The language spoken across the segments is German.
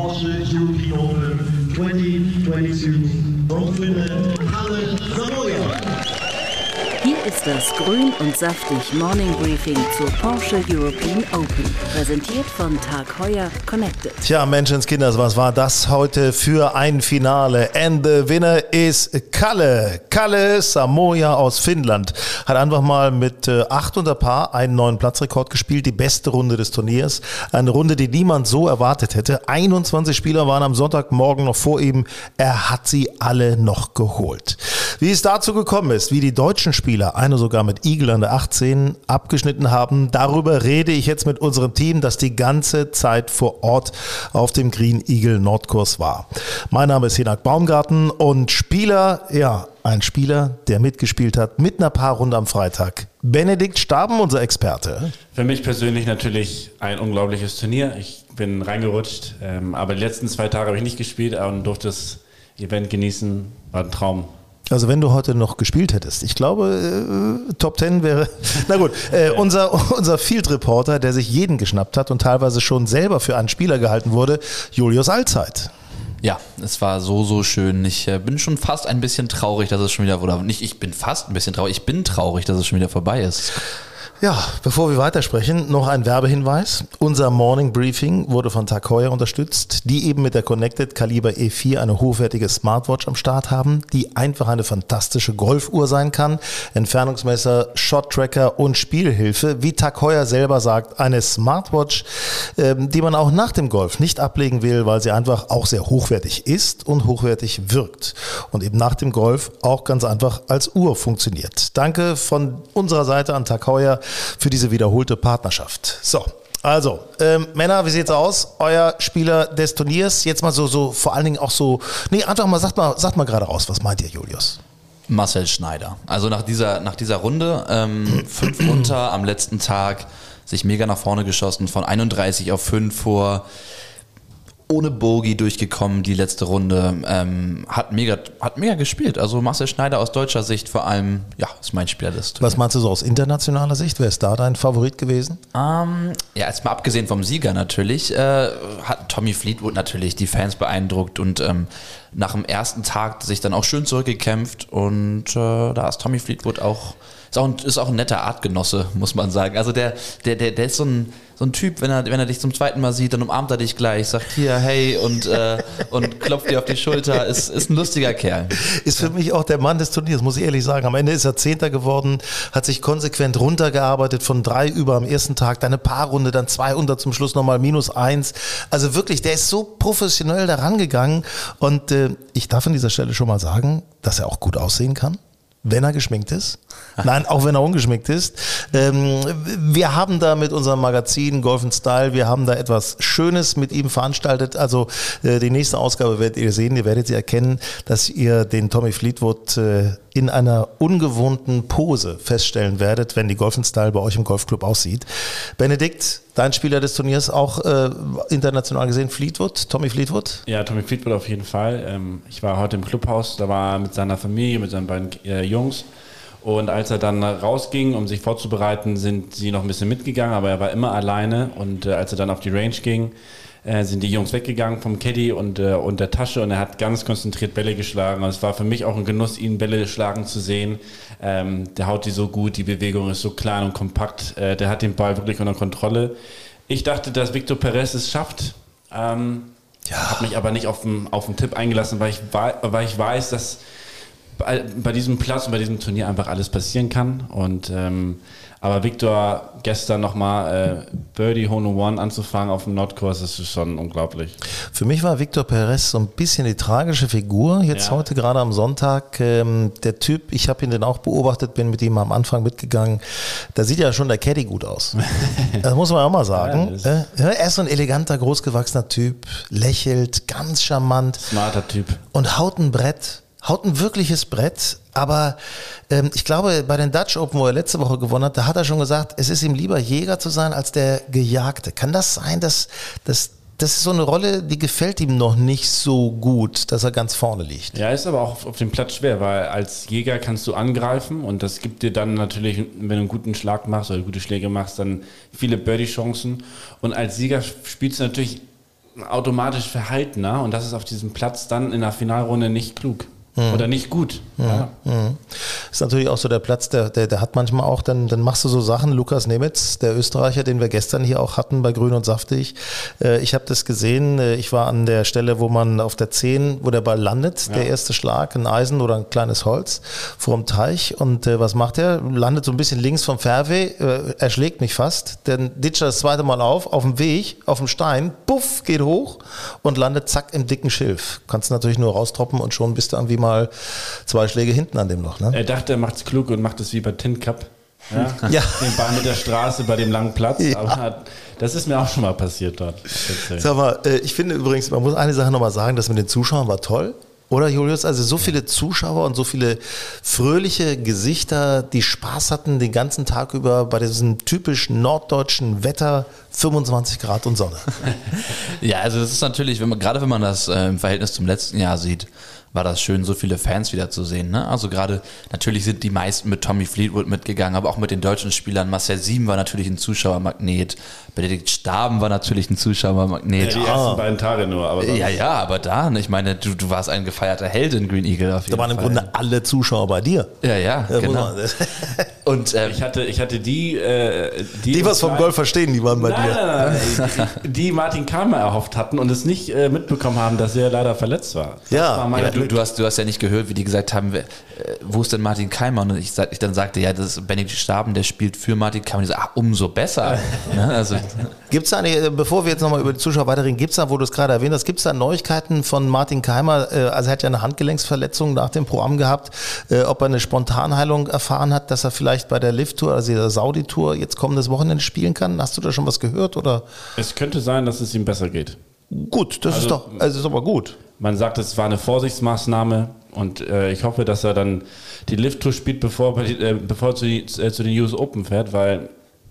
Porsche European Open 2022 from Finland, Kalle Samoja. Ist das Grün und Saftig Morning Briefing zur Porsche European Open. Präsentiert von Tag Heuer Connected. Tja, Menschenskinders, was war das heute für ein Finale? And the winner is Kalle. Kalle Samoja aus Finnland. Hat einfach mal mit 800 äh, Paar einen neuen Platzrekord gespielt. Die beste Runde des Turniers. Eine Runde, die niemand so erwartet hätte. 21 Spieler waren am Sonntagmorgen noch vor ihm. Er hat sie alle noch geholt. Wie es dazu gekommen ist, wie die deutschen Spieler Einer sogar mit Eagle an der 18, abgeschnitten haben. Darüber rede ich jetzt mit unserem Team, das die ganze Zeit vor Ort auf dem Green Eagle Nordkurs war. Mein Name ist Hinak Baumgarten und Spieler, ja, ein Spieler, der mitgespielt hat mit einer Paarrunde am Freitag. Benedikt Staben, unser Experte. Für mich persönlich natürlich ein unglaubliches Turnier. Ich bin reingerutscht, ähm, aber die letzten zwei Tage habe ich nicht gespielt und durfte das Event genießen. War ein Traum. Also wenn du heute noch gespielt hättest, ich glaube, äh, Top Ten wäre. Na gut, äh, unser, unser Field Reporter, der sich jeden geschnappt hat und teilweise schon selber für einen Spieler gehalten wurde, Julius Allzeit. Ja, es war so, so schön. Ich äh, bin schon fast ein bisschen traurig, dass es schon wieder, oder nicht, ich bin fast ein bisschen traurig, ich bin traurig, dass es schon wieder vorbei ist. Ja, bevor wir weitersprechen, noch ein Werbehinweis. Unser Morning Briefing wurde von Heuer unterstützt, die eben mit der Connected Kaliber E4 eine hochwertige Smartwatch am Start haben, die einfach eine fantastische Golfuhr sein kann. Entfernungsmesser, Shot Tracker und Spielhilfe. Wie Heuer selber sagt, eine Smartwatch, ähm, die man auch nach dem Golf nicht ablegen will, weil sie einfach auch sehr hochwertig ist und hochwertig wirkt. Und eben nach dem Golf auch ganz einfach als Uhr funktioniert. Danke von unserer Seite an Heuer für diese wiederholte Partnerschaft. So, also, ähm, Männer, wie sieht's aus? Euer Spieler des Turniers, jetzt mal so, so, vor allen Dingen auch so, nee, einfach mal, sagt mal, sagt mal gerade raus, was meint ihr, Julius? Marcel Schneider. Also nach dieser, nach dieser Runde, ähm, fünf unter am letzten Tag, sich mega nach vorne geschossen, von 31 auf 5 vor ohne Bogie durchgekommen, die letzte Runde. Ähm, hat, mega, hat mega gespielt. Also Marcel Schneider aus deutscher Sicht vor allem, ja, ist mein Spieler des Was meinst du so aus internationaler Sicht? Wer ist da dein Favorit gewesen? Ähm, ja, jetzt mal abgesehen vom Sieger natürlich, äh, hat Tommy Fleetwood natürlich die Fans beeindruckt und ähm, nach dem ersten Tag sich dann auch schön zurückgekämpft und äh, da ist Tommy Fleetwood auch ist auch, ein, ist auch ein netter Artgenosse, muss man sagen. Also der, der, der, der ist so ein, so ein Typ, wenn er, wenn er dich zum zweiten Mal sieht, dann umarmt er dich gleich, sagt hier, hey und, äh, und klopft dir auf die Schulter. Ist, ist ein lustiger Kerl. Ist für mich auch der Mann des Turniers, muss ich ehrlich sagen. Am Ende ist er Zehnter geworden, hat sich konsequent runtergearbeitet von drei über am ersten Tag, dann eine Paarrunde, dann 200 zum Schluss nochmal minus eins. Also wirklich, der ist so professionell daran gegangen und äh, ich darf an dieser Stelle schon mal sagen, dass er auch gut aussehen kann wenn er geschminkt ist. Nein, auch wenn er ungeschminkt ist. Ähm, wir haben da mit unserem Magazin Golf Style, wir haben da etwas Schönes mit ihm veranstaltet. Also äh, die nächste Ausgabe werdet ihr sehen, ihr werdet sie erkennen, dass ihr den Tommy Fleetwood äh, in einer ungewohnten Pose feststellen werdet, wenn die Golf Style bei euch im Golfclub aussieht. Benedikt, dein Spieler des Turniers auch äh, international gesehen, Fleetwood, Tommy Fleetwood? Ja, Tommy Fleetwood auf jeden Fall. Ähm, ich war heute im Clubhaus, da war er mit seiner Familie, mit seinen beiden äh, Jungs. Und als er dann rausging, um sich vorzubereiten, sind sie noch ein bisschen mitgegangen, aber er war immer alleine. Und äh, als er dann auf die Range ging, äh, sind die Jungs weggegangen vom Caddy und, äh, und der Tasche und er hat ganz konzentriert Bälle geschlagen. Und es war für mich auch ein Genuss, ihn Bälle schlagen zu sehen. Ähm, der haut die so gut, die Bewegung ist so klein und kompakt. Äh, der hat den Ball wirklich unter Kontrolle. Ich dachte, dass Victor Perez es schafft. Ähm, ja. Habe mich aber nicht auf den, auf den Tipp eingelassen, weil ich, weil ich weiß, dass bei, bei diesem Platz und bei diesem Turnier einfach alles passieren kann. Und ähm, aber Victor gestern nochmal äh, Birdie Hole One anzufangen auf dem Nordkurs, das ist schon unglaublich. Für mich war Victor Perez so ein bisschen die tragische Figur. Jetzt ja. heute gerade am Sonntag. Ähm, der Typ, ich habe ihn dann auch beobachtet, bin mit ihm am Anfang mitgegangen. Da sieht ja schon der Caddy gut aus. das muss man auch mal sagen. Ja, äh, er ist so ein eleganter, großgewachsener Typ, lächelt, ganz charmant. Smarter Typ. Und haut ein Brett haut ein wirkliches Brett, aber ähm, ich glaube, bei den Dutch Open, wo er letzte Woche gewonnen hat, da hat er schon gesagt, es ist ihm lieber Jäger zu sein als der Gejagte. Kann das sein, dass, dass das ist so eine Rolle, die gefällt ihm noch nicht so gut, dass er ganz vorne liegt. Ja, ist aber auch auf dem Platz schwer, weil als Jäger kannst du angreifen und das gibt dir dann natürlich, wenn du einen guten Schlag machst oder gute Schläge machst, dann viele Birdie-Chancen. Und als Sieger spielst du natürlich automatisch verhaltener und das ist auf diesem Platz dann in der Finalrunde nicht klug. Oder nicht gut. Ja. Ist natürlich auch so der Platz, der, der, der hat manchmal auch, dann, dann machst du so Sachen, Lukas Nemitz, der Österreicher, den wir gestern hier auch hatten bei Grün und Saftig. Äh, ich habe das gesehen, äh, ich war an der Stelle, wo man auf der 10, wo der Ball landet, der erste Schlag, ein Eisen oder ein kleines Holz vor dem Teich. Und äh, was macht er? Landet so ein bisschen links vom Fairway, äh, er schlägt mich fast, dann ditcht er das zweite Mal auf, auf dem Weg, auf dem Stein, puff, geht hoch und landet zack im dicken Schilf. Kannst natürlich nur raustroppen und schon bist du irgendwie mal zwei Schläge hinten an dem noch. Ne? Er dachte, er macht es klug und macht es wie bei Tin Cup. Ja, Ja. Den Ball mit der Straße bei dem langen Platz. Ja. Aber das ist mir auch schon mal passiert dort. Sag mal, äh, ich finde übrigens, man muss eine Sache nochmal sagen, das mit den Zuschauern war toll. Oder Julius? Also so viele Zuschauer und so viele fröhliche Gesichter, die Spaß hatten den ganzen Tag über bei diesem typisch norddeutschen Wetter, 25 Grad und Sonne. Ja, also das ist natürlich, wenn man, gerade wenn man das äh, im Verhältnis zum letzten Jahr sieht, war das schön, so viele Fans wieder zu sehen. Ne? Also gerade, natürlich sind die meisten mit Tommy Fleetwood mitgegangen, aber auch mit den deutschen Spielern. Marcel Sieben war natürlich ein Zuschauermagnet. Benedikt Staben war natürlich ein Zuschauermagnet. Die ersten beiden Tage nur. Aber Ja, ja, aber da, ne, ich meine, du, du warst ein gefeierter Held in Green Eagle auf jeden Da waren im Fall. Grunde alle Zuschauer bei dir. Ja, ja, Ja, genau. Und ähm, Ich hatte, ich hatte die, äh, die, Die was vom Golf verstehen, die waren bei Nein, dir. nein, nein, die, die Martin Kalmer erhofft hatten und es nicht äh, mitbekommen haben, dass er leider verletzt war. Das Ja, war mein Ja, du, du, hast, du hast ja nicht gehört, wie die gesagt haben, äh, wo ist denn Martin Keimer? Und ich, ich dann sagte, ja, das ist Benedikt Staben, der spielt für Martin Keimer. Und ich so, ach, umso besser. ne? also, Gibt es da, eine, äh, bevor wir jetzt nochmal über die Zuschauer weiterreden, gibt es da, wo du es gerade erwähnt hast, gibt es da Neuigkeiten von Martin Keimer? Äh, Also er hat ja eine Handgelenksverletzung nach dem Programm gehabt, äh, ob er eine Spontanheilung erfahren hat, dass er vielleicht bei der Lift-Tour, also der Saudi-Tour, jetzt kommendes Wochenende spielen kann? Hast du da schon was gehört? Oder? Es könnte sein, dass es ihm besser geht. Gut, das ist Also- doch, also ist aber gut. Man sagt, es war eine Vorsichtsmaßnahme und äh, ich hoffe, dass er dann die Lift-Tour spielt, bevor, er äh, bevor er zu, die, äh, zu den US Open fährt, weil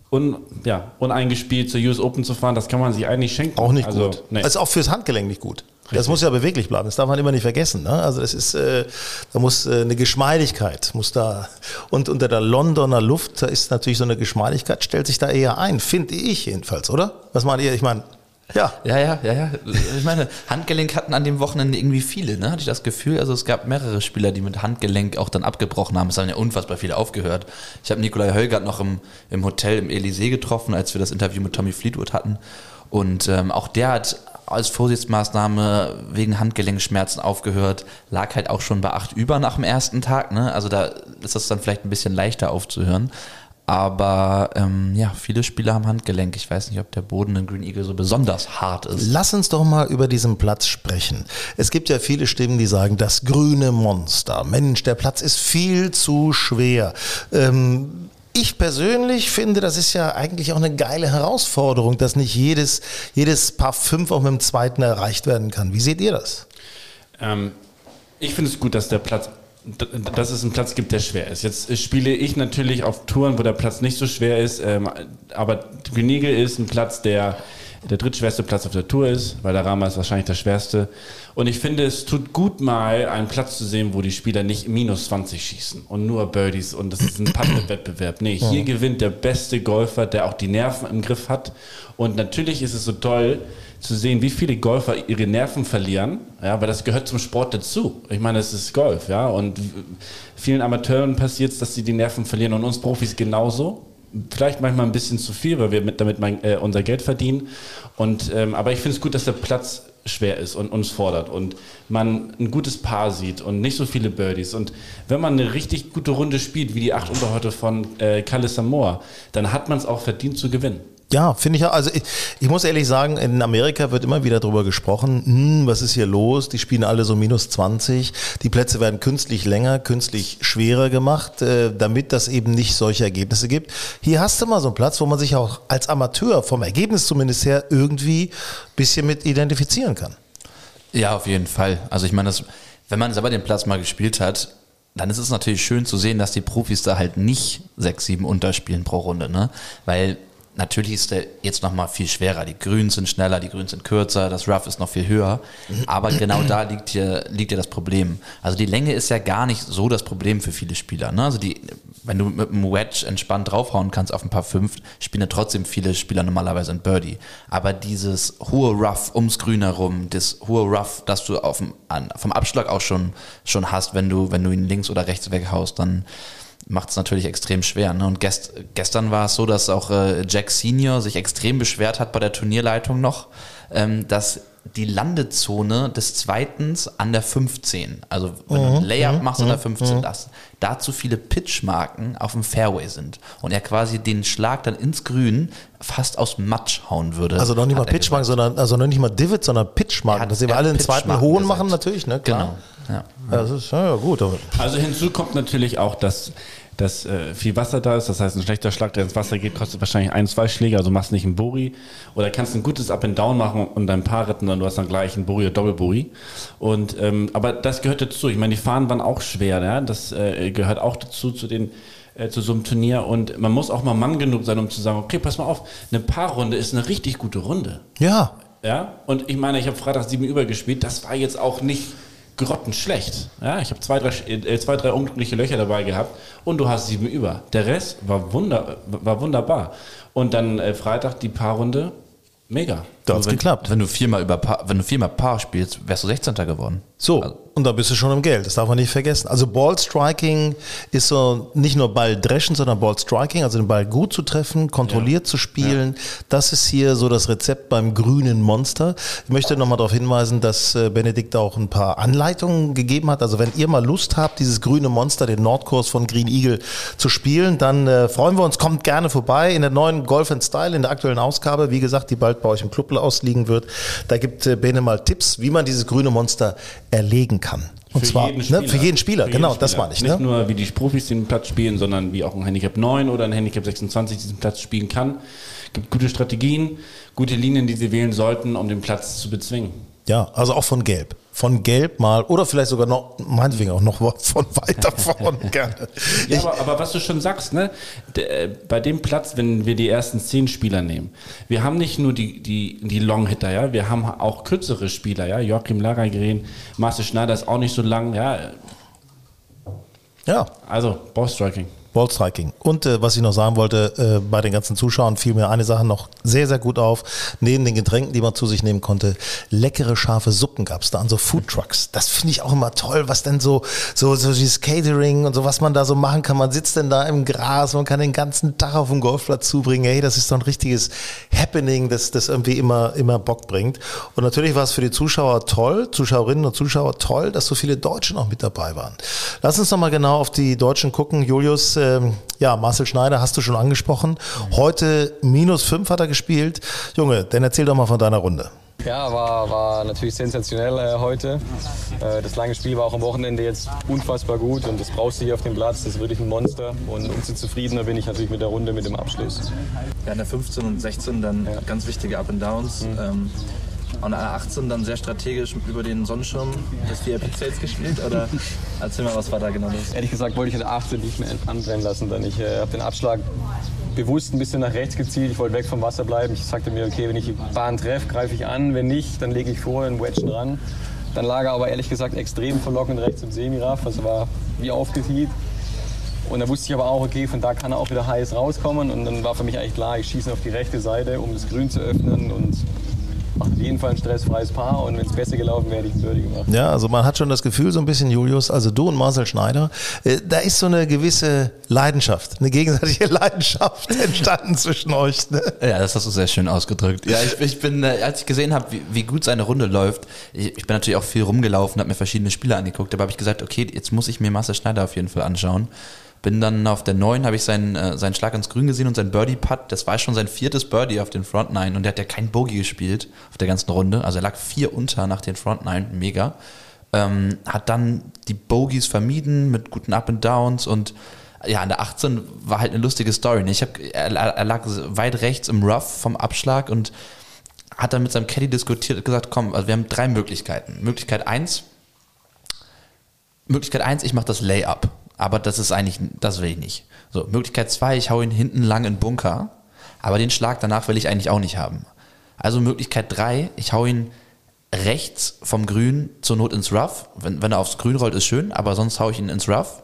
un, ja, uneingespielt zur US Open zu fahren, das kann man sich eigentlich schenken. Auch nicht also, gut. Nee. Das ist auch fürs Handgelenk nicht gut. Das muss ja beweglich bleiben. Das darf man immer nicht vergessen. Ne? Also das ist, äh, da muss äh, eine Geschmeidigkeit muss da und unter der Londoner Luft da ist natürlich so eine Geschmeidigkeit stellt sich da eher ein, finde ich jedenfalls, oder? Was meint ihr? Ich meine, ja, ja, ja, ja, ja. Ich meine, Handgelenk hatten an dem Wochenende irgendwie viele, ne? Hatte ich das Gefühl. Also es gab mehrere Spieler, die mit Handgelenk auch dann abgebrochen haben. Es haben ja unfassbar viele aufgehört. Ich habe Nikolai Hölgert noch im, im Hotel im Elysee getroffen, als wir das Interview mit Tommy Fleetwood hatten. Und ähm, auch der hat als Vorsichtsmaßnahme wegen Handgelenkschmerzen aufgehört, lag halt auch schon bei acht über nach dem ersten Tag. Ne? Also da ist das dann vielleicht ein bisschen leichter aufzuhören. Aber ähm, ja, viele Spieler haben Handgelenk. Ich weiß nicht, ob der Boden in Green Eagle so besonders hart ist. Lass uns doch mal über diesen Platz sprechen. Es gibt ja viele Stimmen, die sagen, das grüne Monster. Mensch, der Platz ist viel zu schwer. Ähm, ich persönlich finde, das ist ja eigentlich auch eine geile Herausforderung, dass nicht jedes, jedes Paar fünf auch mit dem zweiten erreicht werden kann. Wie seht ihr das? Ähm, ich finde es gut, dass der Platz, dass es einen Platz gibt, der schwer ist. Jetzt spiele ich natürlich auf Touren, wo der Platz nicht so schwer ist, ähm, aber Eagle ist ein Platz, der der drittschwerste Platz auf der Tour ist, weil der Rama ist wahrscheinlich der schwerste. Und ich finde, es tut gut mal, einen Platz zu sehen, wo die Spieler nicht minus 20 schießen und nur Birdies und das ist ein Putt-Wettbewerb. Nee, hier gewinnt der beste Golfer, der auch die Nerven im Griff hat. Und natürlich ist es so toll, zu sehen, wie viele Golfer ihre Nerven verlieren, ja, weil das gehört zum Sport dazu. Ich meine, es ist Golf, ja, und vielen Amateuren passiert es, dass sie die Nerven verlieren und uns Profis genauso. Vielleicht manchmal ein bisschen zu viel, weil wir mit, damit mein, äh, unser Geld verdienen. Und, ähm, aber ich finde es gut, dass der Platz schwer ist und uns fordert und man ein gutes Paar sieht und nicht so viele Birdies. Und wenn man eine richtig gute Runde spielt, wie die acht Unterhäute von äh, Kalle Samoa, dann hat man es auch verdient zu gewinnen. Ja, finde ich ja. Also ich, ich muss ehrlich sagen, in Amerika wird immer wieder darüber gesprochen, hm, was ist hier los? Die spielen alle so minus 20. Die Plätze werden künstlich länger, künstlich schwerer gemacht, äh, damit das eben nicht solche Ergebnisse gibt. Hier hast du mal so einen Platz, wo man sich auch als Amateur vom Ergebnis zumindest her irgendwie bisschen mit identifizieren kann. Ja, auf jeden Fall. Also ich meine, wenn man selber den Platz mal gespielt hat, dann ist es natürlich schön zu sehen, dass die Profis da halt nicht sechs, sieben unterspielen pro Runde, ne? Weil natürlich ist der jetzt nochmal viel schwerer. Die Grüns sind schneller, die Grüns sind kürzer, das Rough ist noch viel höher. Aber genau da liegt hier, liegt ja das Problem. Also die Länge ist ja gar nicht so das Problem für viele Spieler. Ne? Also die, wenn du mit einem Wedge entspannt draufhauen kannst auf ein paar fünf, spielen ja trotzdem viele Spieler normalerweise ein Birdie. Aber dieses hohe Rough ums Grün herum, das hohe Rough, das du auf dem, an, vom Abschlag auch schon, schon hast, wenn du, wenn du ihn links oder rechts weghaust, dann macht es natürlich extrem schwer. Ne? Und gest, gestern war es so, dass auch äh, Jack Senior sich extrem beschwert hat bei der Turnierleitung noch, ähm, dass die Landezone des Zweitens an der 15, also wenn du ein Layup machst an der 15, dass da zu viele Pitchmarken auf dem Fairway sind und er quasi den Schlag dann ins Grün fast aus Matsch hauen würde. Also noch nicht mal Pitchmarken, sondern also noch nicht mal Divots, sondern Pitchmarken. Hat- Dass wir alle den zweiten hohen gesagt. machen natürlich, ne? Klar. Genau. Ja. Ja, das ist ja, ja gut. aber- Also hinzu kommt natürlich auch, dass, dass äh, viel Wasser da ist. Das heißt, ein schlechter Schlag, der ins Wasser geht, kostet wahrscheinlich ein, zwei Schläge. Also machst nicht einen Buri. Oder kannst ein gutes Up and Down machen und dein Paar retten, dann du hast dann gleich einen Buri oder Doppelburi. Und ähm, aber das gehört dazu. Ich meine, die Fahnen waren auch schwer. Ja? Das äh, gehört auch dazu zu den äh, zu so einem Turnier und man muss auch mal Mann genug sein, um zu sagen, okay, pass mal auf, eine Paarrunde ist eine richtig gute Runde. Ja, Ja, und ich meine, ich habe Freitag 7 über gespielt. Das war jetzt auch nicht grottenschlecht. Ja, ich habe zwei drei, äh, zwei, drei unglückliche Löcher dabei gehabt und du hast 7 über. Der Rest war, wunder, war wunderbar. Und dann äh, Freitag die Paarrunde, mega. da hat's wenn, geklappt. Wenn du viermal über Paar, wenn du viermal Paar spielst, wärst du 16. geworden. So, Also- und da bist du schon im Geld. Das darf man nicht vergessen. Also Ballstriking ist so nicht nur Ball dreschen, sondern Ballstriking, also den Ball gut zu treffen, kontrolliert zu spielen. Das ist hier so das Rezept beim grünen Monster. Ich möchte nochmal darauf hinweisen, dass äh, Benedikt auch ein paar Anleitungen gegeben hat. Also wenn ihr mal Lust habt, dieses grüne Monster, den Nordkurs von Green Eagle zu spielen, dann äh, freuen wir uns. Kommt gerne vorbei in der neuen Golf and Style, in der aktuellen Ausgabe. Wie gesagt, die bald bei euch im Club ausliegen wird. Da gibt äh, Bene mal Tipps, wie man dieses grüne Monster erlegen kann. Und zwar ne, für jeden Spieler, Für genau, jeden das Spieler. meine ich. Nicht Ne? nur, wie die Profis den Platz spielen, sondern wie auch ein Handicap 9 oder ein Handicap 26 diesen Platz spielen kann. gibt gute Strategien, gute Linien, die sie wählen sollten, um den Platz zu bezwingen. Ja, also auch von Gelb. Von Gelb mal oder vielleicht sogar noch, meinetwegen auch noch von weiter vorn gerne. Ja, aber, aber was du schon sagst, ne, äh, bei dem Platz, wenn wir die ersten zehn Spieler nehmen, wir haben nicht nur die, die, die Long-Hitter, ja, wir haben auch kürzere Spieler, ja, Joachim Laragren, Marcel Schneider ist auch nicht so lang, ja, ja, also Ballstriking. Ballstriking. Und äh, was ich noch sagen wollte, äh, bei den ganzen Zuschauern fiel mir eine Sache noch sehr, sehr gut auf. Neben den Getränken, die man zu sich nehmen konnte, leckere, scharfe Suppen gab es da an so Food Trucks. Das finde ich auch immer toll, was denn so, so, so dieses Catering und so, was man da so machen kann. Man sitzt denn da im Gras, man kann den ganzen Tag auf dem Golfplatz zubringen. Hey, das ist doch ein richtiges Happening, das, das irgendwie immer, immer Bock bringt. Und natürlich war es für die Zuschauer toll, Zuschauerinnen und Zuschauer toll, dass so viele Deutsche noch mit dabei waren. Lass uns noch mal genau auf die Deutschen gucken. Julius, ähm, ja, Marcel Schneider hast du schon angesprochen. Heute minus fünf hat er gespielt. Junge, dann erzähl doch mal von deiner Runde. Ja, war, war natürlich sensationell äh, heute. Äh, das lange Spiel war auch am Wochenende jetzt unfassbar gut und das brauchst du hier auf dem Platz. Das ist wirklich ein Monster und umso zufriedener bin ich natürlich mit der Runde, mit dem Abschluss. Ja, in der 15 und 16 dann ganz wichtige Up and Downs. Ähm, und an der 18 dann sehr strategisch über den Sonnenschirm des VIP-Zelts gespielt? Oder erzähl mal, was war da genau los? Ehrlich gesagt wollte ich den 18 nicht mehr anbrennen lassen, denn ich äh, habe den Abschlag bewusst ein bisschen nach rechts gezielt. Ich wollte weg vom Wasser bleiben. Ich sagte mir, okay, wenn ich die Bahn treffe, greife ich an. Wenn nicht, dann lege ich vor einen Wedge dran. Dann lag er aber ehrlich gesagt extrem verlockend rechts im Semiraff. Also war wie aufgetiet. Und da wusste ich aber auch, okay, von da kann er auch wieder heiß rauskommen. Und dann war für mich eigentlich klar, ich schieße auf die rechte Seite, um das Grün zu öffnen. Und auf jeden Fall ein stressfreies Paar. Und wenn es besser gelaufen wäre, hätte ich ein Birdie gemacht. Ja, also man hat schon das Gefühl, so ein bisschen, Julius, also du und Marcel Schneider, äh, da ist so eine gewisse Leidenschaft, eine gegenseitige Leidenschaft entstanden zwischen euch. Ne? Ja, das hast du sehr schön ausgedrückt. Ja, ich, ich bin, äh, als ich gesehen habe, wie, wie gut seine Runde läuft, ich, ich bin natürlich auch viel rumgelaufen, habe mir verschiedene Spiele angeguckt, aber habe ich gesagt, okay, jetzt muss ich mir Marcel Schneider auf jeden Fall anschauen. Bin dann auf der 9, habe ich seinen, äh, seinen Schlag ins Grün gesehen und sein Birdie-Putt. Das war schon sein viertes Birdie auf den Front 9 und der hat ja kein Bogey gespielt auf der ganzen Runde. Also er lag vier unter nach den Front 9, mega. Ähm, hat dann die Bogies vermieden mit guten Up and Downs und ja, an der 18 war halt eine lustige Story. ne? Ich hab, er, er lag weit rechts im Rough vom Abschlag und hat dann mit seinem Caddy diskutiert und gesagt, komm, also wir haben drei Möglichkeiten. Möglichkeit eins, Möglichkeit eins, ich mache das Layup, aber das ist eigentlich, das will ich nicht. So, Möglichkeit zwei, ich hau ihn hinten lang in den Bunker. aber den Schlag danach will ich eigentlich auch nicht haben. Also Möglichkeit drei, ich hau ihn rechts vom Grün zur Not ins Rough. Wenn, wenn er aufs Grün rollt, ist schön, aber sonst hau ich ihn ins Rough.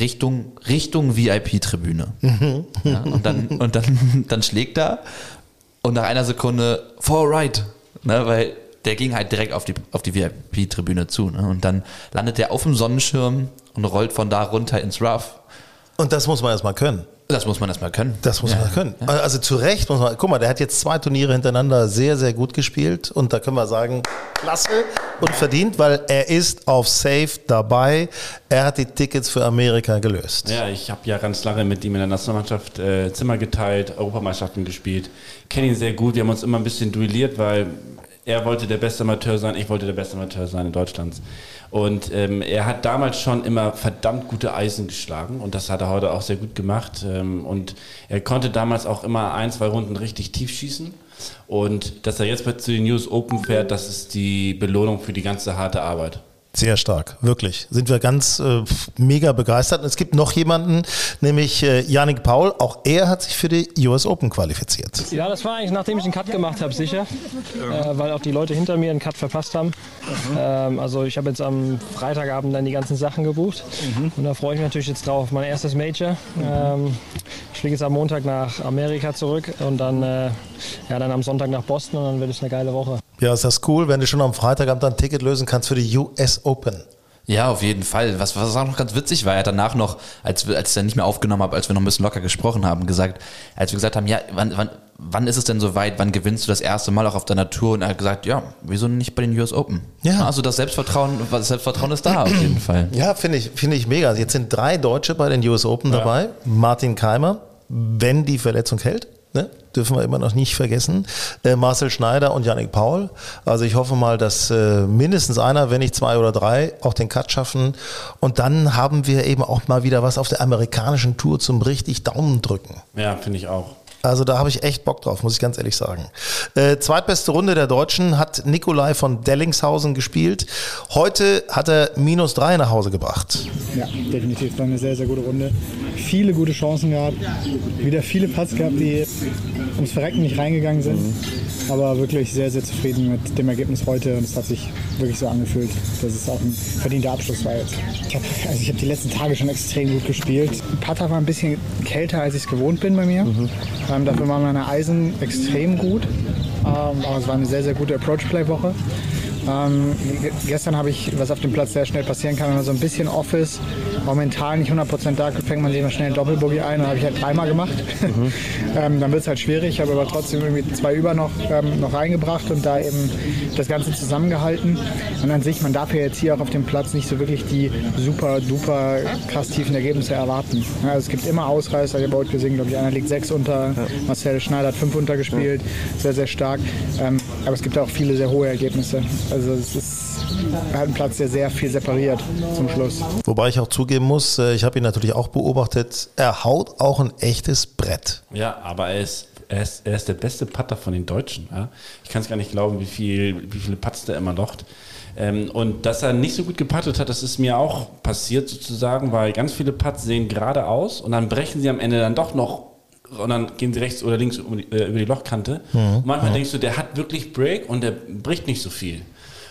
Richtung, Richtung VIP-Tribüne. Ja, und dann, und dann, dann schlägt er und nach einer Sekunde for right. Ne, weil der ging halt direkt auf die, auf die VIP-Tribüne zu. Ne? Und dann landet er auf dem Sonnenschirm und rollt von da runter ins Rough. Und das muss man erstmal können. Das muss man erstmal können. Das muss Ja. man können. Also zu Recht muss man, guck mal, der hat jetzt zwei Turniere hintereinander sehr, sehr gut gespielt und da können wir sagen, klasse und verdient, weil er ist auf Safe dabei. Er hat die Tickets für Amerika gelöst. Ja, ich habe ja ganz lange mit ihm in der Nationalmannschaft äh, Zimmer geteilt, Europameisterschaften gespielt. Kenne ihn sehr gut. Wir haben uns immer ein bisschen duelliert, weil er wollte der beste Amateur sein, ich wollte der beste Amateur sein in Deutschland. Und ähm, er hat damals schon immer verdammt gute Eisen geschlagen und das hat er heute auch sehr gut gemacht. Ähm, und er konnte damals auch immer ein, zwei Runden richtig tief schießen. Und dass er jetzt zu den News Open fährt, das ist die Belohnung für die ganze harte Arbeit. Sehr stark, wirklich. Sind wir ganz äh, mega begeistert. Und es gibt noch jemanden, nämlich äh, Yannick Paul. Auch er hat sich für die US Open qualifiziert. Ja, das war eigentlich nachdem ich einen Cut gemacht habe, sicher. Äh, weil auch die Leute hinter mir einen Cut verpasst haben. Ähm, also ich habe jetzt am Freitagabend dann die ganzen Sachen gebucht. Und da freue ich mich natürlich jetzt drauf. Mein erstes Major. Ähm, ich fliege jetzt am Montag nach Amerika zurück und dann, äh, ja, dann am Sonntag nach Boston und dann wird es eine geile Woche. Ja, ist das cool, wenn du schon am Freitagabend ein Ticket lösen kannst für die US Open. Ja, auf jeden Fall. Was, was auch noch ganz witzig war, er hat danach noch, als, als ich dann nicht mehr aufgenommen habe, als wir noch ein bisschen locker gesprochen haben, gesagt, als wir gesagt haben, ja, wann, wann, wann ist es denn soweit, wann gewinnst du das erste Mal auch auf deiner Tour? Und er hat gesagt, ja, wieso nicht bei den US Open? Ja. Also das Selbstvertrauen, das Selbstvertrauen ist da auf jeden Fall. Ja, finde ich, finde ich mega. Jetzt sind drei Deutsche bei den US Open dabei. Martin Keimer, wenn die Verletzung hält, ne? dürfen wir immer noch nicht vergessen. Äh, Marcel Schneider und Yannick Paul. Also ich hoffe mal, dass äh, mindestens einer, wenn nicht zwei oder drei, auch den Cut schaffen. Und dann haben wir eben auch mal wieder was auf der amerikanischen Tour zum richtig Daumen drücken. Ja, finde ich auch. Also da habe ich echt Bock drauf, muss ich ganz ehrlich sagen. Äh, zweitbeste Runde der Deutschen hat Nikolai von Dellingshausen gespielt. Heute hat er minus drei nach Hause gebracht. Ja, definitiv war eine sehr, sehr gute Runde. Viele gute Chancen gehabt. Wieder viele Putts gehabt, die ums Verrecken nicht reingegangen sind. Aber wirklich sehr, sehr zufrieden mit dem Ergebnis heute. Und es hat sich wirklich so angefühlt, dass es auch ein verdienter Abschluss war jetzt. Ich habe also ich hab die letzten Tage schon extrem gut gespielt. Putter war ein bisschen kälter, als ich es gewohnt bin bei mir. Ähm, dafür waren meine Eisen extrem gut. Ähm, aber es war eine sehr, sehr gute Approach-Play-Woche. Ähm, ge- gestern habe ich, was auf dem Platz sehr schnell passieren kann, wenn man so ein bisschen off ist, auch mental nicht 100% da, fängt man sich immer schnell einen Doppelbogey ein. Dann habe ich halt dreimal gemacht. ähm, dann wird es halt schwierig. Ich habe aber trotzdem irgendwie zwei über noch, ähm, noch reingebracht und da eben das Ganze zusammengehalten. Und an sich, man darf ja jetzt hier auch auf dem Platz nicht so wirklich die super, duper krass tiefen Ergebnisse erwarten. Ja, also es gibt immer Ausreißer. Ich habe heute gesehen, glaube ich, einer liegt sechs unter. Marcel Schneider hat fünf unter gespielt. Sehr, sehr stark. Ähm, aber es gibt auch viele sehr hohe Ergebnisse. Also es ist halt ein Platz, der sehr viel separiert zum Schluss. Wobei ich auch zugeben muss, äh, ich habe ihn natürlich auch beobachtet, er haut auch ein echtes Brett. Ja, aber er ist, er ist, er ist der beste Putter von den Deutschen. Ja? Ich kann es gar nicht glauben, wie, viel, wie viele Putts der immer locht. Ähm, und dass er nicht so gut geputtet hat, das ist mir auch passiert sozusagen, weil ganz viele Putts sehen gerade aus und dann brechen sie am Ende dann doch noch und dann gehen sie rechts oder links über die, äh, über die Lochkante. Und manchmal denkst du, der hat wirklich Break und der bricht nicht so viel.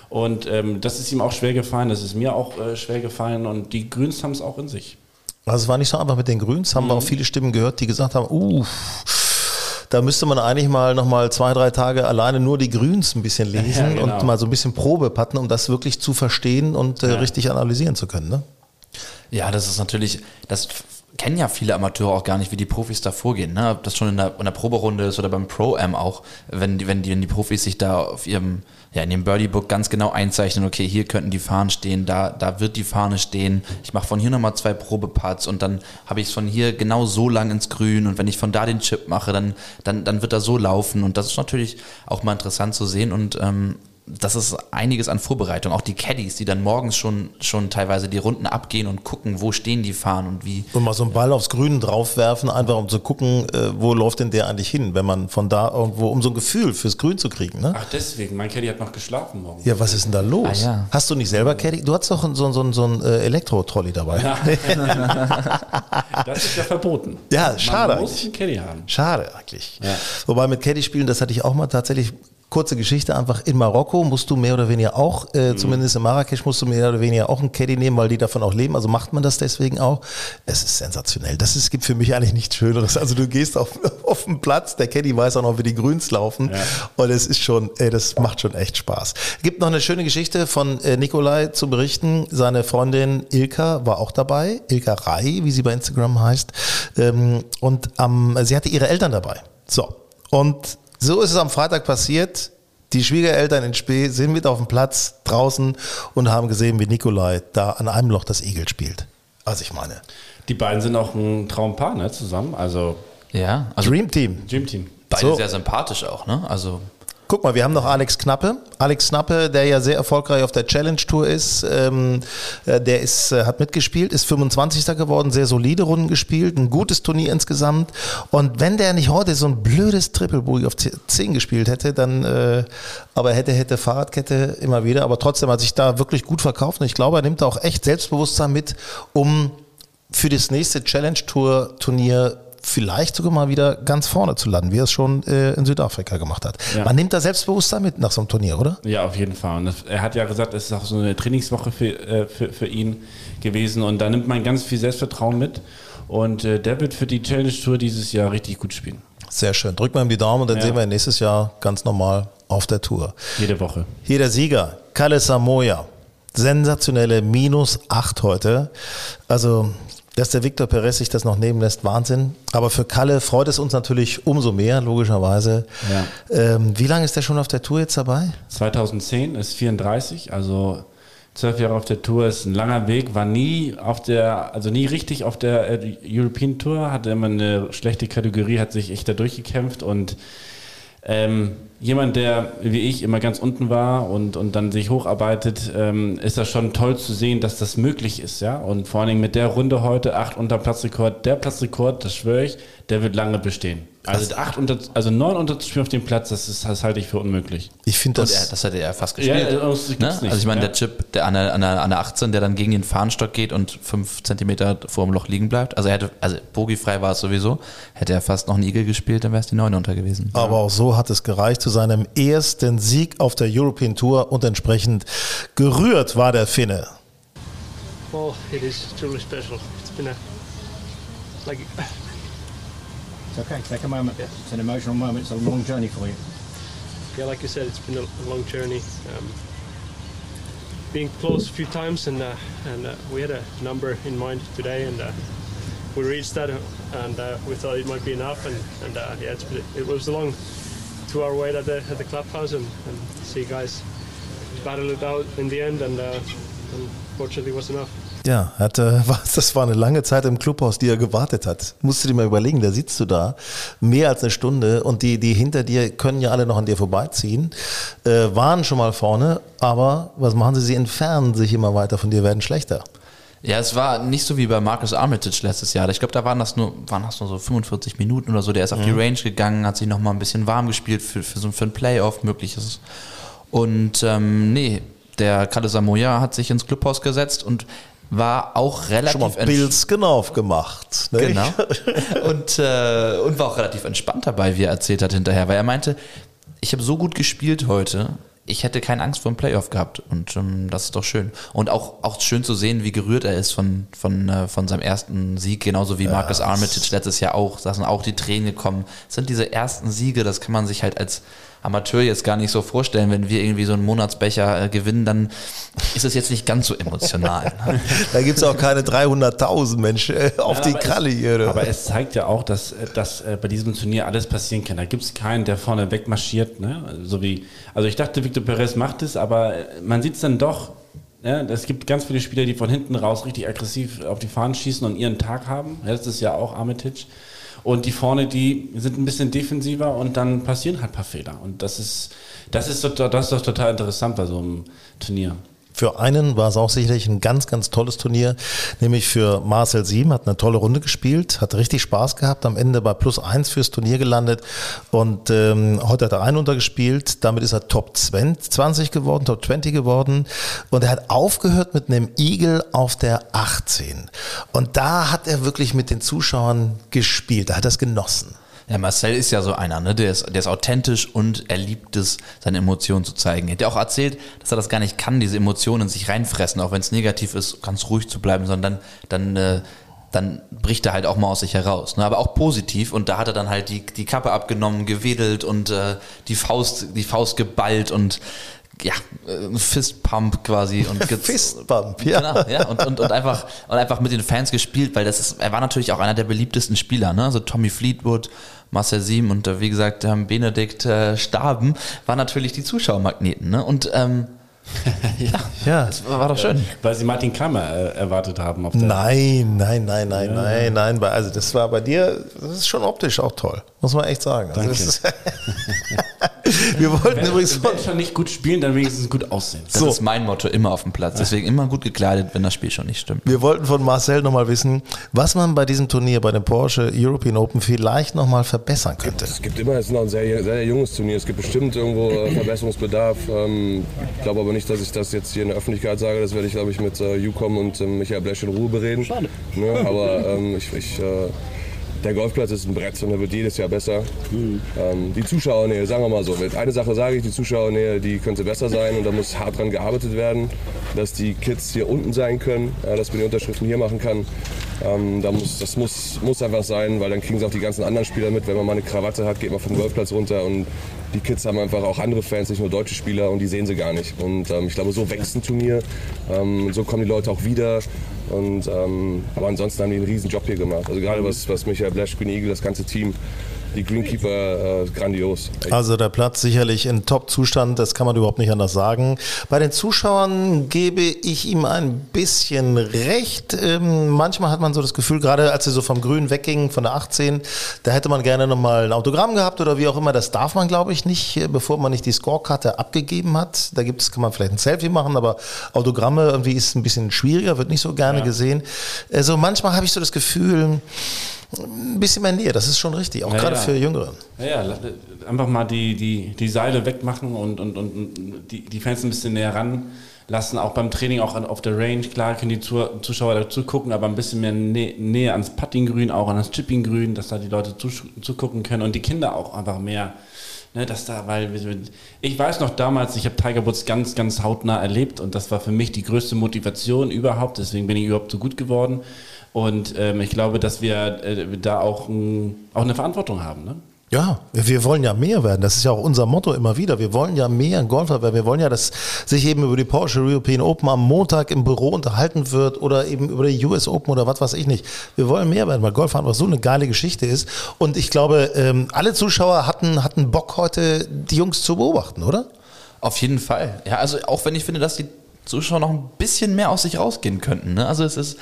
Und ähm, das ist ihm auch schwer gefallen, das ist mir auch äh, schwer gefallen und die Grüns haben es auch in sich. Also es war nicht so einfach mit den Grüns, haben wir auch viele Stimmen gehört, die gesagt haben, uh, da müsste man eigentlich mal noch mal zwei, drei Tage alleine nur die Grüns ein bisschen lesen Ja, genau. und mal so ein bisschen Probe patten, um das wirklich zu verstehen und äh, richtig analysieren zu können. Ne? Ja, das ist natürlich, das kennen ja viele Amateure auch gar nicht, wie die Profis da vorgehen. Ne? Ob das schon in der, in der Proberunde ist oder beim Pro-Am auch, wenn die, wenn, die, wenn die Profis sich da auf ihrem, ja, in dem Birdie-Book ganz genau einzeichnen, okay, hier könnten die Fahnen stehen, da, da wird die Fahne stehen. Ich mache von hier nochmal zwei Probeparts und dann habe ich es von hier genau so lang ins Grün und wenn ich von da den Chip mache, dann, dann, dann wird er so laufen und das ist natürlich auch mal interessant zu sehen und ähm, das ist einiges an Vorbereitung. Auch die Caddies, die dann morgens schon, schon teilweise die Runden abgehen und gucken, wo stehen die Fahren und wie. Und mal so einen Ball aufs Grün draufwerfen, einfach um zu gucken, äh, wo läuft denn der eigentlich hin, wenn man von da irgendwo, um so ein Gefühl fürs Grün zu kriegen. Ne? Ach, deswegen. Mein Caddy hat noch geschlafen morgen. Ja, was ist denn da los? Ah, ja. Hast du nicht selber Caddy? Du hast doch so, so, so ein äh, Elektro-Trolley dabei. Ja, Das ist ja verboten. schade Man muss eigentlich. einen Caddy haben. Schade eigentlich. Ja. Wobei mit Caddy spielen, das hatte ich auch mal tatsächlich. Kurze Geschichte, einfach in Marokko musst du mehr oder weniger auch, äh, zumindest in Marrakesch musst du mehr oder weniger auch einen Caddy nehmen, weil die davon auch leben. Also macht man das deswegen auch. Es ist sensationell. Das ist, gibt für mich eigentlich nichts Schöneres. Also du gehst auf, auf den Platz, der Caddy weiß auch noch, wie die Grüns laufen. Ja. Und es ist schon, ey, das macht schon echt Spaß. Gibt noch eine schöne Geschichte von äh, Nikolai zu berichten. Seine Freundin Ilka war auch dabei. Ilka Rai, wie sie bei Instagram heißt. Ähm, und am, sie hatte ihre Eltern dabei. So. Und so ist es am Freitag passiert. Die Schwiegereltern in Spee sind mit auf dem Platz draußen und haben gesehen, wie Nikolai da an einem Loch das Igel spielt. Also ich meine, Die beiden sind auch ein Traumpaar, ne, zusammen. Also, Ja, also Dream Team. Dream Team. beide so. sehr sympathisch auch, ne? Also Guck mal, wir haben noch Alex Knappe. Alex Knappe, der ja sehr erfolgreich auf der Challenge Tour ist, ähm, äh, der ist, äh, hat mitgespielt, ist 25. geworden, sehr solide Runden gespielt, ein gutes Turnier insgesamt. Und wenn der nicht heute so ein blödes Triple Bogey auf 10 gespielt hätte, dann, äh, aber hätte, hätte Fahrradkette immer wieder. Aber trotzdem hat sich da wirklich gut verkauft. Und ich glaube, er nimmt auch echt Selbstbewusstsein mit, um für das nächste Challenge Tour Turnier vielleicht sogar mal wieder ganz vorne zu landen, wie er es schon äh, in Südafrika gemacht hat. Ja. Man nimmt da Selbstbewusstsein mit nach so einem Turnier, oder? Ja, auf jeden Fall. Und das, er hat ja gesagt, es ist auch so eine Trainingswoche für, äh, für, für ihn gewesen. Und da nimmt man ganz viel Selbstvertrauen mit. Und äh, der wird für die Challenge Tour dieses Jahr richtig gut spielen. Sehr schön. Drück mal ihm die Daumen und dann Ja. sehen wir ihn nächstes Jahr ganz normal auf der Tour. Jede Woche. Hier der Sieger, Kalle Samoya. Sensationelle minus 8 heute. Also, dass der Victor Perez sich das noch nehmen lässt, Wahnsinn. Aber für Kalle freut es uns natürlich umso mehr, logischerweise. Ja. Ähm, wie lange ist der schon auf der Tour jetzt dabei? 2010 ist 34, also zwölf Jahre auf der Tour ist ein langer Weg, war nie auf der, also nie richtig auf der äh, European Tour, hatte immer eine schlechte Kategorie, hat sich echt da durchgekämpft und ähm, jemand, der wie ich immer ganz unten war und, und dann sich hocharbeitet, ähm, ist das schon toll zu sehen, dass das möglich ist, ja. Und vor allen Dingen mit der Runde heute, acht unter Platzrekord, der Platzrekord, das schwöre ich, der wird lange bestehen. Also acht unter, also neun unterzuspielen auf dem Platz, das ist, das halte ich für unmöglich. Ich finde und er, das. das hätte er fast Ja, gespielt. das gibt's ne? nicht, Also ich meine, ja. der Chip, der an der, an, der, an der 18, der dann gegen den Fahnenstock geht und fünf Zentimeter vor dem Loch liegen bleibt. Also er hätte, also bogiefrei war es sowieso, hätte er fast noch einen Igel gespielt, dann wäre es die 9 unter gewesen. Aber auch so hat es gereicht zu seinem ersten Sieg auf der European Tour und entsprechend gerührt war der Finne. Well, it is truly special. It's been a like It's okay, take a moment. It's an emotional moment, it's a long journey for you. yeah, like you said, it's been a, long journey. Um, being close a few times, and uh, and uh, we had a number in mind today, and uh, we reached that, uh, and uh, we thought it might be enough, and and uh, yeah, it was a long two-hour wait at the at the clubhouse, and, and see guys battle it out in the end, and uh, unfortunately, it was enough. Ja, hat, war, das war eine lange Zeit im Clubhaus, die er gewartet hat. Musst du dir mal überlegen, da sitzt du da, mehr als eine Stunde und die, die hinter dir können ja alle noch an dir vorbeiziehen, äh, waren schon mal vorne, aber was machen sie? Sie entfernen sich immer weiter von dir, werden schlechter. Ja, es war nicht so wie bei Marcus Armitage letztes Jahr. Ich glaube, da waren das nur, waren das nur so 45 Minuten oder so. Der ist auf die Range gegangen, hat sich nochmal ein bisschen warm gespielt für, für so für ein Playoff mögliches. Und ähm, nee, der Kalle Samoya hat sich ins Clubhaus gesetzt und war auch relativ Schon mal Bills genau gemacht. Ne? Genau. Und, äh, und war auch relativ entspannt dabei, wie er erzählt hat hinterher, weil er meinte, ich habe so gut gespielt heute, ich hätte keine Angst vor dem Playoff gehabt. Und ähm, das ist doch schön. Und auch, auch schön zu sehen, wie gerührt er ist von, von, äh, von seinem ersten Sieg, genauso wie Marcus Armitage letztes Jahr auch. Da sind auch die Tränen gekommen. Das sind diese ersten Siege, das kann man sich halt als Amateur jetzt gar nicht so vorstellen. Wenn wir irgendwie so einen Monatsbecher äh, gewinnen, dann ist es jetzt nicht ganz so emotional. Da gibt es auch keine 300.000 Menschen äh, auf Ja, die Kralle hier. du. Aber es zeigt ja auch, dass, äh, dass äh, bei diesem Turnier alles passieren kann. Da gibt es keinen, der vorne wegmarschiert. Ne? So wie, also ich dachte, Victor Perez macht es, aber äh, man sieht es dann doch. Ja, es gibt ganz viele Spieler, die von hinten raus richtig aggressiv auf die Fahnen schießen und ihren Tag haben. Ja, das ist ja auch Armitage. Und die vorne, die sind ein bisschen defensiver und dann passieren halt ein paar Fehler. Und das ist, das ist, das ist doch total interessant bei so einem Turnier. Für einen war es auch sicherlich ein ganz, ganz tolles Turnier, nämlich für Marcel Sieben, hat eine tolle Runde gespielt, hat richtig Spaß gehabt, am Ende bei plus eins fürs Turnier gelandet und ähm, heute hat er einen untergespielt, damit ist er Top 20 geworden, Top 20 geworden und er hat aufgehört mit einem Igel auf der 18 und da hat er wirklich mit den Zuschauern gespielt, da hat er es genossen. Ja, Marcel ist ja so einer, ne? Der ist, der ist authentisch und er liebt es, seine Emotionen zu zeigen. Er hat ja auch erzählt, dass er das gar nicht kann, diese Emotionen in sich reinfressen, auch wenn es negativ ist, ganz ruhig zu bleiben, sondern dann, äh, dann bricht er halt auch mal aus sich heraus. Ne? Aber auch positiv und da hat er dann halt die, die Kappe abgenommen, gewedelt und äh, die Faust, die Faust geballt und ja, äh, Fistpump quasi und Fistpump, ja. Genau, ja und, und, und einfach und einfach mit den Fans gespielt, weil das ist, er war natürlich auch einer der beliebtesten Spieler, ne? Also Tommy Fleetwood, Marcel Sieben und äh, wie gesagt ähm, Benedikt äh, Staben waren natürlich die Zuschauermagneten. Ne? Und ähm, ja, ja, das war doch schön. Weil sie Martin Klammer äh, erwartet haben. Auf der nein, nein, nein, nein, ja. nein, nein. Also das war bei dir, das ist schon optisch auch toll, muss man echt sagen. Also Danke. Wir wollten wenn, übrigens wenn schon nicht gut spielen, dann wenigstens gut aussehen. Das so. ist mein Motto immer auf dem Platz. Deswegen immer gut gekleidet, wenn das Spiel schon nicht stimmt. Wir wollten von Marcel nochmal wissen, was man bei diesem Turnier, bei dem Porsche European Open vielleicht nochmal verbessern könnte. Es gibt immer, es ist noch ein sehr, sehr junges Turnier. Es gibt bestimmt irgendwo äh, Verbesserungsbedarf. Ähm, ich glaube aber nicht, dass ich das jetzt hier in der Öffentlichkeit sage. Das werde ich, glaube ich, mit äh, Ucom und äh, Michael Blesch in Ruhe bereden. Schade. Ne? Aber ähm, ich, ich der Golfplatz ist ein Brett und er wird jedes Jahr besser. Mhm. Ähm, die Zuschauernähe, sagen wir mal so, eine Sache sage ich, die Zuschauernähe, die könnte besser sein und da muss hart dran gearbeitet werden, dass die Kids hier unten sein können, äh, dass man die Unterschriften hier machen kann. Ähm, da muss, das muss, muss einfach sein, weil dann kriegen sie auch die ganzen anderen Spieler mit. Wenn man mal eine Krawatte hat, geht man vom Golfplatz runter und die Kids haben einfach auch andere Fans, nicht nur deutsche Spieler und die sehen sie gar nicht. Und ähm, ich glaube, so wächst ein Turnier, ähm, so kommen die Leute auch wieder. Und, ähm, aber ansonsten haben die einen riesen Job hier gemacht. Also gerade was, was Michael Blash, Green Eagle, das ganze Team die Greenkeeper äh, grandios. Also der Platz sicherlich in Top-Zustand, das kann man überhaupt nicht anders sagen. Bei den Zuschauern gebe ich ihm ein bisschen recht. Ähm, manchmal hat man so das Gefühl, gerade als sie so vom Grün weggingen, von der 18, da hätte man gerne nochmal ein Autogramm gehabt oder wie auch immer. Das darf man, glaube ich, nicht, äh, bevor man nicht die Scorekarte abgegeben hat. Da gibt es, kann man vielleicht ein Selfie machen, aber Autogramme irgendwie ist ein bisschen schwieriger, wird nicht so gerne ja. gesehen. Also manchmal habe ich so das Gefühl, ein bisschen mehr Nähe, das ist schon richtig, auch ja, gerade ja. für Jüngere. Ja, ja, einfach mal die, die, die Seile wegmachen und, und, und die, die Fans ein bisschen näher ranlassen, auch beim Training, auch auf der Range. Klar können die Zuschauer dazu gucken, aber ein bisschen mehr Nä Nähe ans Puttinggrün, auch an das Chippinggrün, dass da die Leute zugucken können und die Kinder auch einfach mehr. Ne, dass da, weil ich weiß noch damals, ich habe Tiger Woods ganz, ganz hautnah erlebt und das war für mich die größte Motivation überhaupt. Deswegen bin ich überhaupt so gut geworden. Und ähm, ich glaube, dass wir äh, da auch, ein, auch eine Verantwortung haben. Ne? Ja, wir wollen ja mehr werden. Das ist ja auch unser Motto immer wieder. Wir wollen ja mehr Golfer werden. Wir wollen ja, dass sich eben über die Porsche European Open am Montag im Büro unterhalten wird oder eben über die US Open oder was weiß ich nicht. Wir wollen mehr werden, weil Golf einfach so eine geile Geschichte ist. Und ich glaube, ähm, alle Zuschauer hatten, hatten Bock heute, die Jungs zu beobachten, oder? Auf jeden Fall. Ja, also auch wenn ich finde, dass die Zuschauer noch ein bisschen mehr aus sich rausgehen könnten. Ne? Also es ist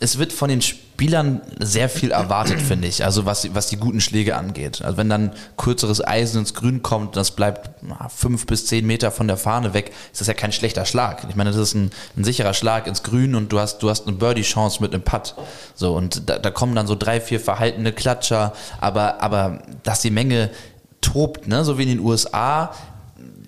es wird von den Spielern sehr viel erwartet, finde ich. Also was, was die guten Schläge angeht. Also wenn dann kürzeres Eisen ins Grün kommt, das bleibt fünf bis zehn Meter von der Fahne weg, ist das ja kein schlechter Schlag. Ich meine, das ist ein, ein sicherer Schlag ins Grün und du hast, du hast eine Birdie-Chance mit einem Putt. So, und da, da kommen dann so drei, vier verhaltene Klatscher, aber, aber dass die Menge tobt, ne, so wie in den USA,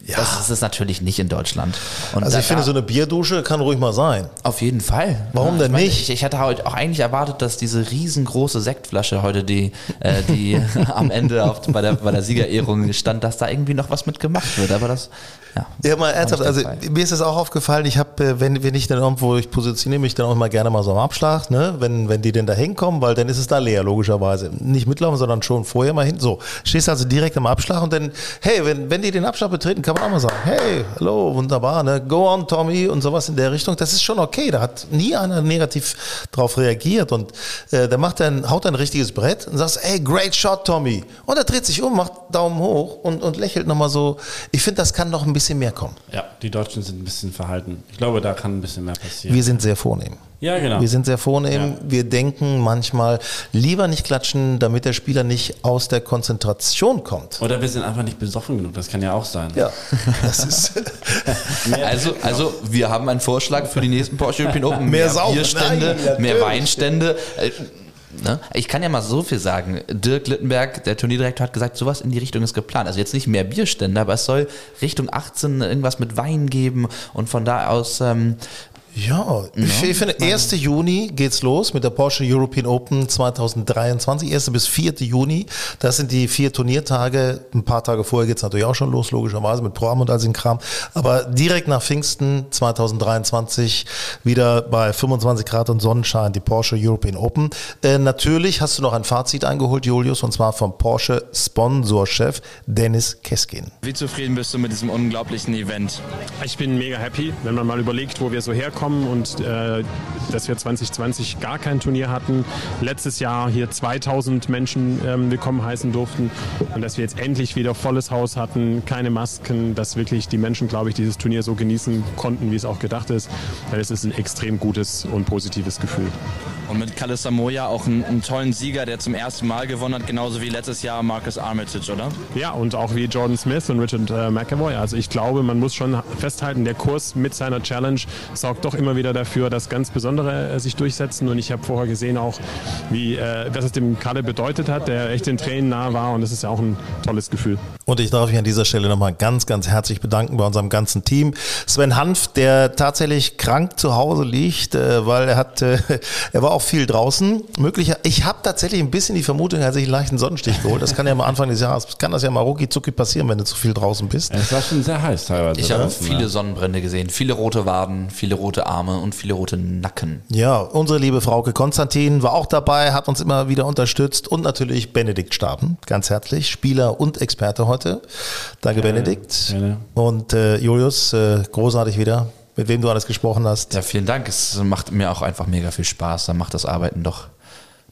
ja. Das ist es natürlich nicht in Deutschland. Und also ich finde, so eine Bierdusche kann ruhig mal sein. Auf jeden Fall. Warum ja, denn meine, nicht? Ich, ich, hatte heute auch eigentlich erwartet, dass diese riesengroße Sektflasche heute, die, äh, die am Ende auf, bei, der, bei der Siegerehrung stand, dass da irgendwie noch was mitgemacht wird. Aber das ja, ja mal ernsthaft, also mir ist es auch aufgefallen, ich habe, äh, wenn, wenn ich dann irgendwo, ich positioniere mich dann auch mal gerne mal so am Abschlag, ne, wenn, wenn die denn da hinkommen, weil dann ist es da leer, logischerweise. Nicht mitlaufen, sondern schon vorher mal hin. So, stehst also direkt am Abschlag und dann, hey, wenn, wenn die den Abschlag betreten, kann man auch mal sagen, hey, hallo, wunderbar, ne? go on Tommy und sowas in der Richtung. Das ist schon okay. Da hat nie einer negativ drauf reagiert und äh, der macht dann, haut ein richtiges Brett und sagt, hey, great shot Tommy. Und er dreht sich um, macht Daumen hoch und, und lächelt nochmal so. Ich finde, das kann noch ein bisschen mehr kommen. Ja, die Deutschen sind ein bisschen verhalten. Ich glaube, da kann ein bisschen mehr passieren. Wir sind sehr vornehm. Ja, genau. Wir sind sehr vornehm. Wir denken manchmal lieber nicht klatschen, damit der Spieler nicht aus der Konzentration kommt. Oder wir sind einfach nicht besoffen genug, das kann ja auch sein. Ja, das ist. Also, also wir haben einen Vorschlag für die nächsten Porsche European Open. Mehr Saufen, Bierstände, nein, mehr. Weinstände. Ne? Ich kann ja mal so viel sagen. Dirk Littenberg, der Turnierdirektor, hat gesagt, sowas in die Richtung ist geplant. Also jetzt nicht mehr Bierstände, aber es soll Richtung 18 irgendwas mit Wein geben und von da aus ähm, Ja, ich, ich finde, 1. Juni geht's los mit der Porsche European Open 2023. 1. bis 4. Juni. Das sind die vier Turniertage. Ein paar Tage vorher geht's natürlich auch schon los, logischerweise mit Programm und all den Kram. Aber direkt nach Pfingsten 2023 wieder bei 25 Grad und Sonnenschein die Porsche European Open. Äh, natürlich hast du noch ein Fazit eingeholt, Julius, und zwar vom Porsche Sponsorchef Dennis Keskin. Wie zufrieden bist du mit diesem unglaublichen Event? Ich bin mega happy, wenn man mal überlegt, wo wir so herkommen und äh, dass wir 2020 gar kein Turnier hatten. Letztes Jahr hier 2000 Menschen ähm, willkommen heißen durften und dass wir jetzt endlich wieder volles Haus hatten, keine Masken, dass wirklich die Menschen, glaube ich, dieses Turnier so genießen konnten, wie es auch gedacht ist. Es ist ein extrem gutes und positives Gefühl. Und mit Kalle Samoya auch einen, einen tollen Sieger, der zum ersten Mal gewonnen hat, genauso wie letztes Jahr Marcus Armitage, oder? Ja, und auch wie Jordan Smith und Richard äh, McAvoy. Also ich glaube, man muss schon festhalten, der Kurs mit seiner Challenge sorgt doch immer wieder dafür, dass ganz Besondere äh, sich durchsetzen. Und ich habe vorher gesehen auch, wie äh, was es dem Kalle bedeutet hat, der echt den Tränen nah war. Und das ist ja auch ein tolles Gefühl. Und ich darf mich an dieser Stelle nochmal ganz, ganz herzlich bedanken bei unserem ganzen Team. Sven Hanf, der tatsächlich krank zu Hause liegt, äh, weil er hat, äh, er war auch viel draußen. Möglicher, ich habe tatsächlich ein bisschen die Vermutung, er hat sich einen leichten Sonnenstich geholt. Das kann ja mal Anfang des Jahres, kann das ja mal rucki zucki passieren, wenn du zu viel draußen bist. Es war schon sehr heiß teilweise. ich habe viele ja. Sonnenbrände gesehen, viele rote Waden, viele rote Arme und viele rote Nacken. Ja, unsere liebe Frauke Konstantin war auch dabei, hat uns immer wieder unterstützt und natürlich Benedikt Staben, ganz herzlich, Spieler und Experte heute. Danke, Benedikt. gerne. Und äh, Julius, äh, großartig wieder, mit wem du alles gesprochen hast. Ja, vielen Dank. Es macht mir auch einfach mega viel Spaß. Dann macht das Arbeiten doch,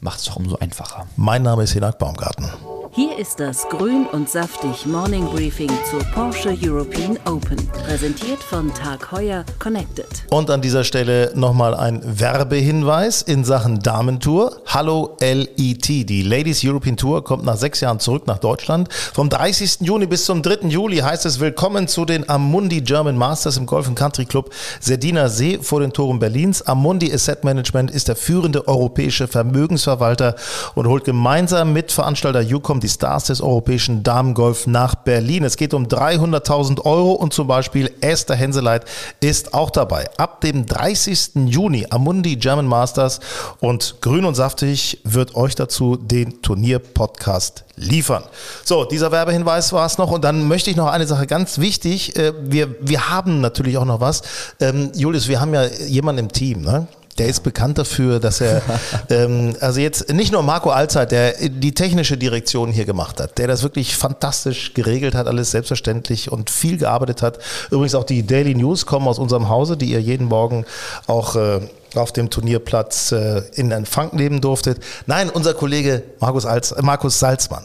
macht es doch umso einfacher. Mein Name ist Hinak Baumgarten. Hier ist das Grün und Saftig Morning Briefing zur Porsche European Open. Präsentiert von Tag Heuer Connected. Und an dieser Stelle nochmal ein Werbehinweis in Sachen Damentour. Hallo LET. Die Ladies European Tour kommt nach sechs Jahren zurück nach Deutschland. Vom 30. Juni bis zum 3. Juli heißt es Willkommen zu den Amundi German Masters im Golf Country Club Serdiner See vor den Toren Berlins. Amundi Asset Management ist der führende europäische Vermögensverwalter und holt gemeinsam mit Veranstalter Ucom die Stars des europäischen Damengolf nach Berlin. Es geht um 300.000 Euro und zum Beispiel Esther Henseleit ist auch dabei. Ab dem 30. Juni Amundi German Masters und Grün und Saftig wird euch dazu den Turnier-Podcast liefern. So, dieser Werbehinweis war es noch und dann möchte ich noch eine Sache ganz wichtig. Äh, Wir, wir haben natürlich auch noch was. Ähm, Julius, wir haben ja jemanden im Team, ne? Der ist bekannt dafür, dass er, ähm, also jetzt nicht nur Marco Alzeit, der die technische Direktion hier gemacht hat, der das wirklich fantastisch geregelt hat, alles selbstverständlich und viel gearbeitet hat. Übrigens auch die Daily News kommen aus unserem Hause, die ihr jeden Morgen auch äh, auf dem Turnierplatz äh, in Empfang nehmen durftet. Nein, unser Kollege Markus, Alz, Markus Salzmann.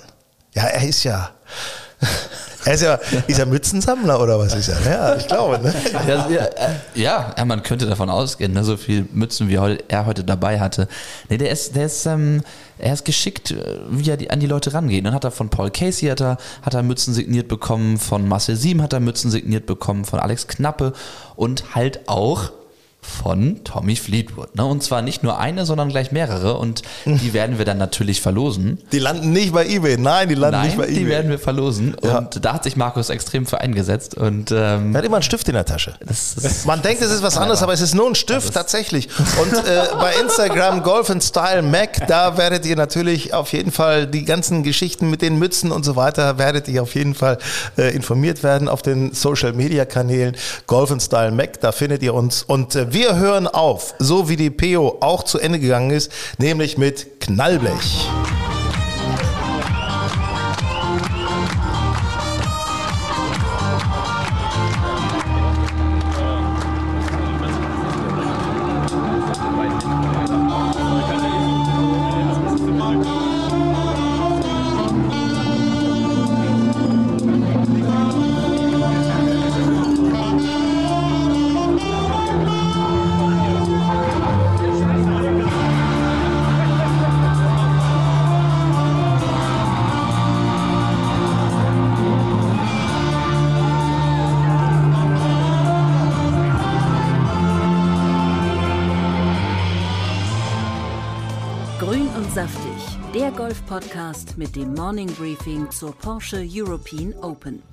Ja, er ist ja, er ist ja, ist er Mützensammler oder was ist er? Ja, ich glaube, ne? Ja, ja, äh, man könnte davon ausgehen, ne, so viel Mützen wie er heute dabei hatte. Nee, der ist, der ist, ähm, er ist geschickt, äh, wie er die, an die Leute rangeht. Dann hat er von Paul Casey hat er, hat er Mützen signiert bekommen, von Marcel Sieben hat er Mützen signiert bekommen, von Alex Knappe und halt auch von Tommy Fleetwood. Ne? Und zwar nicht nur eine, sondern gleich mehrere. Und die werden wir dann natürlich verlosen. Die landen nicht bei eBay. Nein, die landen Nein, nicht bei eBay. die werden wir verlosen. Ja. Und da hat sich Markus extrem für eingesetzt. Und ähm, Er hat immer einen Stift in der Tasche. ist Man denkt, es ist was anderes, aber es ist nur ein Stift tatsächlich. Und äh, bei Instagram Golf and Style Mac, da werdet ihr natürlich auf jeden Fall die ganzen Geschichten mit den Mützen und so weiter, werdet ihr auf jeden Fall äh, informiert werden auf den Social Media Kanälen Golf and Style Mac, da findet ihr uns. Und äh, wir hören auf, so wie die PO auch zu Ende gegangen ist, nämlich mit Knallblech. Dem Morning Briefing zur Porsche European Open.